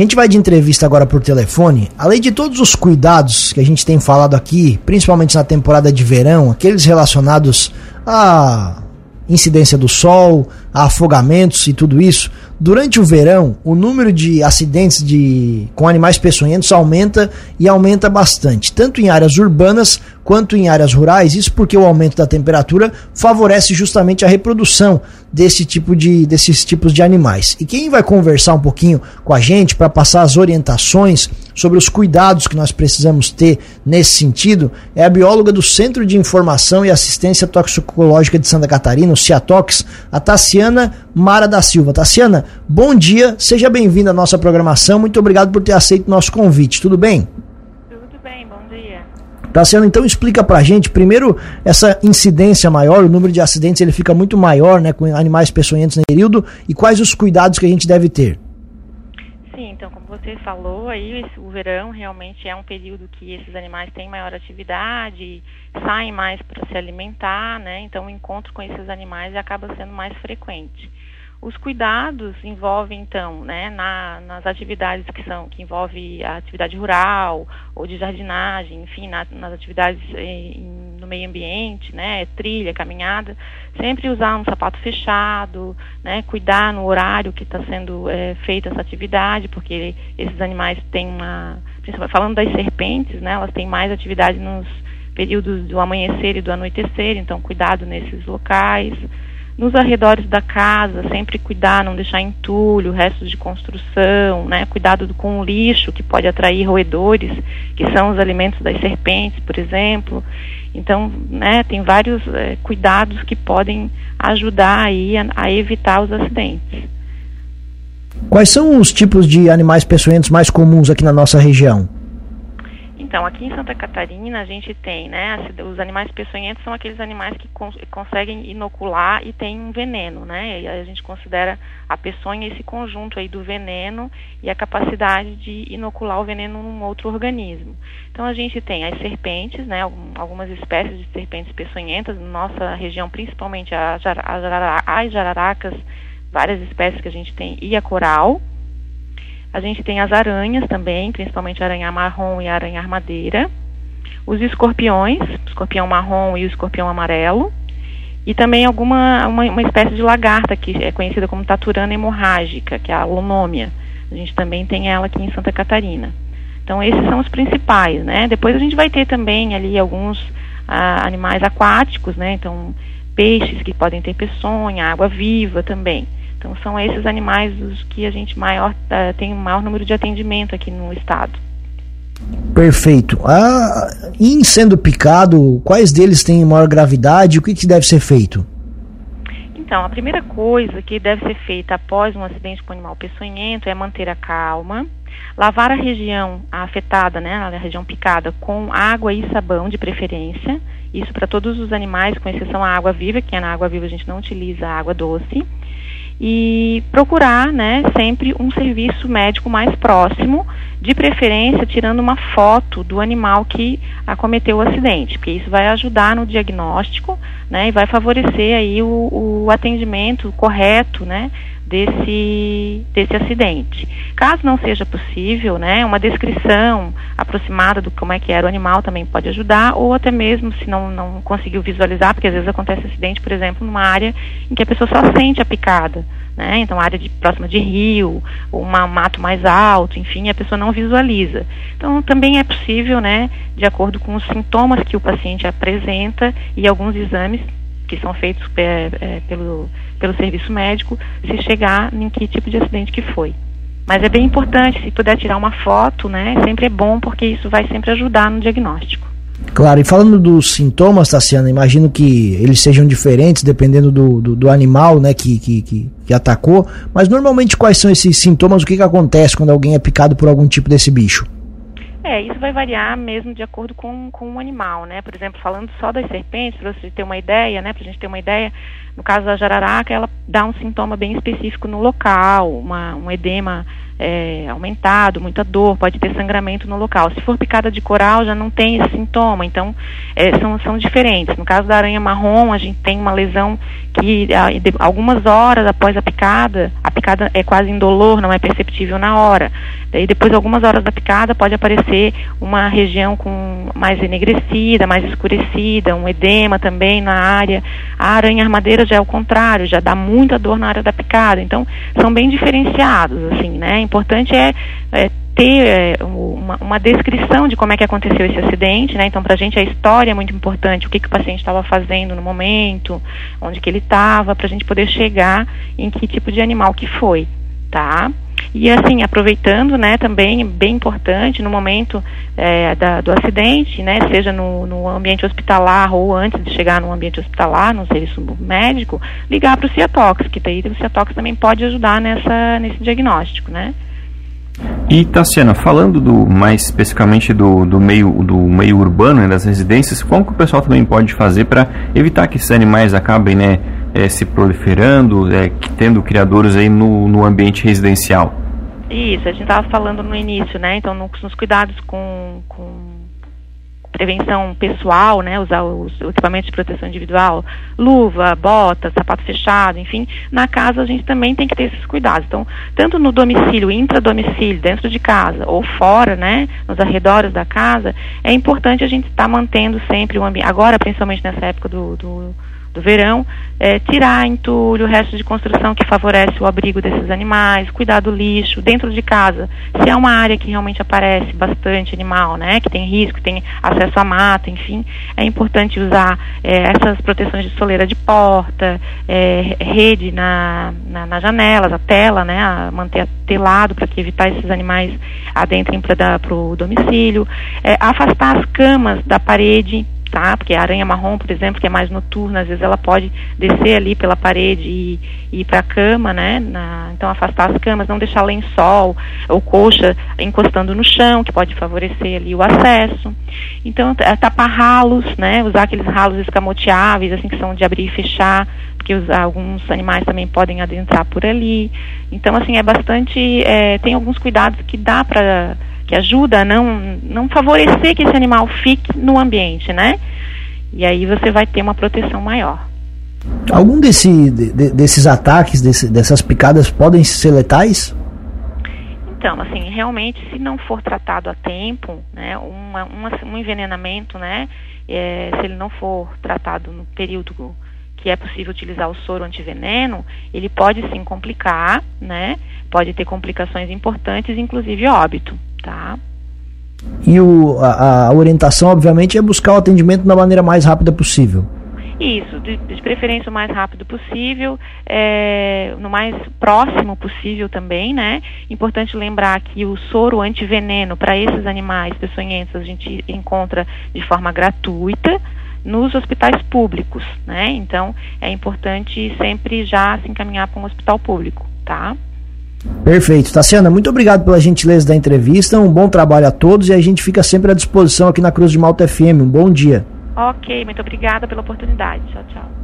A gente vai de entrevista agora por telefone. Além de todos os cuidados que a gente tem falado aqui, principalmente na temporada de verão, aqueles relacionados a incidência do sol, afogamentos e tudo isso. Durante o verão, o número de acidentes de, com animais peçonhentos aumenta e aumenta bastante, tanto em áreas urbanas quanto em áreas rurais. Isso porque o aumento da temperatura favorece justamente a reprodução desse tipo de, desses tipos de animais. E quem vai conversar um pouquinho com a gente para passar as orientações sobre os cuidados que nós precisamos ter nesse sentido é a bióloga do Centro de Informação e Assistência Toxicológica de Santa Catarina, o CIATOX, a Tassiana Mara da Silva. Tassiana, bom dia, seja bem-vinda à nossa programação. Muito obrigado por ter aceito o nosso convite. Tudo bem? Tudo bem, bom dia. Tassiana, então explica pra gente, primeiro, essa incidência maior, o número de acidentes ele fica muito maior, né, com animais peçonhentos no período, e quais os cuidados que a gente deve ter? Você falou aí, o verão realmente é um período que esses animais têm maior atividade, saem mais para se alimentar, né? Então, o encontro com esses animais acaba sendo mais frequente. Os cuidados envolvem então, né, na, nas atividades que são que envolve a atividade rural ou de jardinagem, enfim, na, nas atividades eh, no meio ambiente, né, trilha, caminhada, sempre usar um sapato fechado, né, cuidar no horário que está sendo eh, feita essa atividade, porque esses animais têm uma, falando das serpentes, né, elas têm mais atividade nos períodos do amanhecer e do anoitecer, então cuidado nesses locais nos arredores da casa, sempre cuidar, não deixar entulho, restos de construção, né? Cuidado com o lixo que pode atrair roedores, que são os alimentos das serpentes, por exemplo. Então, né, tem vários é, cuidados que podem ajudar aí a, a evitar os acidentes. Quais são os tipos de animais peçonhentos mais comuns aqui na nossa região? Então, aqui em Santa Catarina a gente tem, né, os animais peçonhentos são aqueles animais que cons conseguem inocular e têm um veneno, né, e a gente considera a peçonha esse conjunto aí do veneno e a capacidade de inocular o veneno num outro organismo. Então, a gente tem as serpentes, né, algumas espécies de serpentes peçonhentas, na nossa região principalmente as jararacas, várias espécies que a gente tem, e a coral, a gente tem as aranhas também, principalmente aranha marrom e aranha armadeira. Os escorpiões, escorpião marrom e o escorpião amarelo. E também alguma uma, uma espécie de lagarta que é conhecida como taturana hemorrágica, que é a lonômia. A gente também tem ela aqui em Santa Catarina. Então esses são os principais, né? Depois a gente vai ter também ali alguns ah, animais aquáticos, né? Então peixes que podem ter peçonha, água viva também. Então são esses animais os que a gente maior uh, tem o maior número de atendimento aqui no estado. Perfeito. Ah, em sendo picado, quais deles têm maior gravidade? O que, que deve ser feito? Então, a primeira coisa que deve ser feita após um acidente com animal peçonhento é manter a calma, lavar a região afetada, né, a região picada, com água e sabão de preferência. Isso para todos os animais, com exceção à água viva, que é na água viva a gente não utiliza água doce e procurar, né, sempre um serviço médico mais próximo, de preferência tirando uma foto do animal que acometeu o acidente, porque isso vai ajudar no diagnóstico, né, e vai favorecer aí o, o atendimento correto, né, desse, desse acidente. Caso não seja possível, né, uma descrição aproximada do como é que era o animal também pode ajudar, ou até mesmo se não, não conseguiu visualizar, porque às vezes acontece acidente, por exemplo, numa área em que a pessoa só sente a picada, né, então área de, próxima de rio, ou um mato mais alto, enfim, a pessoa não visualiza. Então também é possível, né, de acordo com os sintomas que o paciente apresenta e alguns exames que são feitos é, é, pelo pelo serviço médico se chegar em que tipo de acidente que foi. Mas é bem importante, se puder tirar uma foto, né, sempre é bom, porque isso vai sempre ajudar no diagnóstico. Claro, e falando dos sintomas, Tassiana, imagino que eles sejam diferentes dependendo do, do, do animal né, que, que, que, atacou, mas normalmente quais são esses sintomas, o que, que acontece quando alguém é picado por algum tipo desse bicho? É, isso vai variar mesmo de acordo com, com o animal, né? Por exemplo, falando só das serpentes, para você ter uma ideia, né? Para a gente ter uma ideia, no caso da jararaca, ela dá um sintoma bem específico no local, uma, um edema é, aumentado, muita dor, pode ter sangramento no local. Se for picada de coral, já não tem esse sintoma, então é, são, são diferentes. No caso da aranha marrom, a gente tem uma lesão que algumas horas após a picada, a picada é quase indolor, não é perceptível na hora. Daí depois, algumas horas da picada, pode aparecer uma região com mais enegrecida, mais escurecida, um edema também na área. A aranha armadeira já é o contrário, já dá muita dor na área da picada. Então, são bem diferenciados, assim, né? Importante é, é ter é, uma, uma, descrição de como é que aconteceu esse acidente, né? Então, para a gente a história é muito importante, o que, que o paciente estava fazendo no momento, onde que ele estava, para a gente poder chegar em que tipo de animal que foi, tá? E assim, aproveitando, né, também bem importante no momento é, da, do acidente, né, seja no, no, ambiente hospitalar ou antes de chegar no ambiente hospitalar, no serviço médico, ligar para o Ciatox, que daí o Ciatox também pode ajudar nessa, nesse diagnóstico, né. E Tassiana, falando do, mais especificamente do, do, meio, do meio urbano, né, das residências, como que o pessoal também pode fazer para evitar que esses animais acabem né, é, se proliferando, é, tendo criadores aí no, no ambiente residencial? Isso, a gente estava falando no início, né? Então, nos, cuidados com, com prevenção pessoal, né, usar os, equipamentos de proteção individual, luva, bota, sapato fechado, enfim, na casa a gente também tem que ter esses cuidados. Então, tanto no domicílio, intradomicílio, dentro de casa ou fora, né, nos arredores da casa, é importante a gente estar tá mantendo sempre o ambiente, agora principalmente nessa época do, do do verão, é, tirar entulho, o resto de construção que favorece o abrigo desses animais, cuidar do lixo dentro de casa. Se é uma área que realmente aparece bastante animal, né, que tem risco, tem acesso à mata, enfim, é importante usar é, essas proteções de soleira de porta, é, rede na, na, nas janelas, a tela, né, a manter telado para que evitar esses animais adentrem para o domicílio, é, afastar as camas da parede tá? Porque a aranha marrom, por exemplo, que é mais noturna, às vezes ela pode descer ali pela parede e, e ir para a cama, né? Na, então afastar as camas, não deixar lençol ou coxa encostando no chão, que pode favorecer ali o acesso. Então é, tapar ralos, né? Usar aqueles ralos escamoteáveis, assim que são de abrir e fechar, porque os, alguns animais também podem adentrar por ali. Então assim é bastante, é, tem alguns cuidados que dá para que ajuda a não, não favorecer que esse animal fique no ambiente, né? E aí você vai ter uma proteção maior. Algum desse, de, desses ataques, desse, dessas picadas podem ser letais? Então, assim, realmente, se não for tratado a tempo, né, uma, uma, um envenenamento, né, é, se ele não for tratado no período que é possível utilizar o soro antiveneno, ele pode sim complicar, né, pode ter complicações importantes, inclusive óbito tá? E o, a, a, orientação, obviamente, é buscar o atendimento da maneira mais rápida possível. Isso, de, de preferência o mais rápido possível, é, no mais próximo possível também, né? Importante lembrar que o soro antiveneno para esses animais peçonhentos a gente encontra de forma gratuita nos hospitais públicos, né? Então é importante sempre já se encaminhar para um hospital público, tá? Perfeito. Tassiana, muito obrigado pela gentileza da entrevista. Um bom trabalho a todos e a gente fica sempre à disposição aqui na Cruz de Malta FM. Um bom dia. Ok, muito obrigada pela oportunidade. Tchau, tchau.